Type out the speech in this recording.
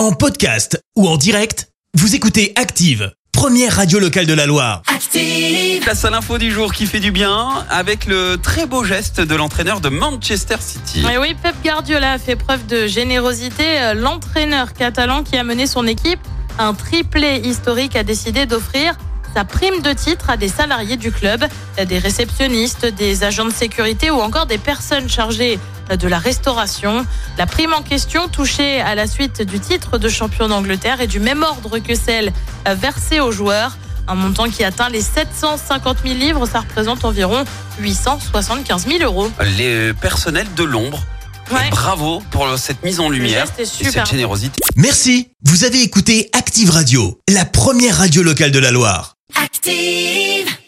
En podcast ou en direct, vous écoutez Active, première radio locale de la Loire. Active. Place à l'info du jour qui fait du bien avec le très beau geste de l'entraîneur de Manchester City. Et oui, Pep Guardiola a fait preuve de générosité. L'entraîneur catalan qui a mené son équipe un triplé historique a décidé d'offrir sa prime de titre à des salariés du club, des réceptionnistes, des agents de sécurité ou encore des personnes chargées de la restauration. La prime en question, touchée à la suite du titre de champion d'Angleterre, est du même ordre que celle versée aux joueurs. Un montant qui atteint les 750 000 livres, ça représente environ 875 000 euros. Les personnels de l'ombre. Ouais. Bravo pour cette mise en lumière et super cette générosité. Merci, vous avez écouté Active Radio, la première radio locale de la Loire. Active.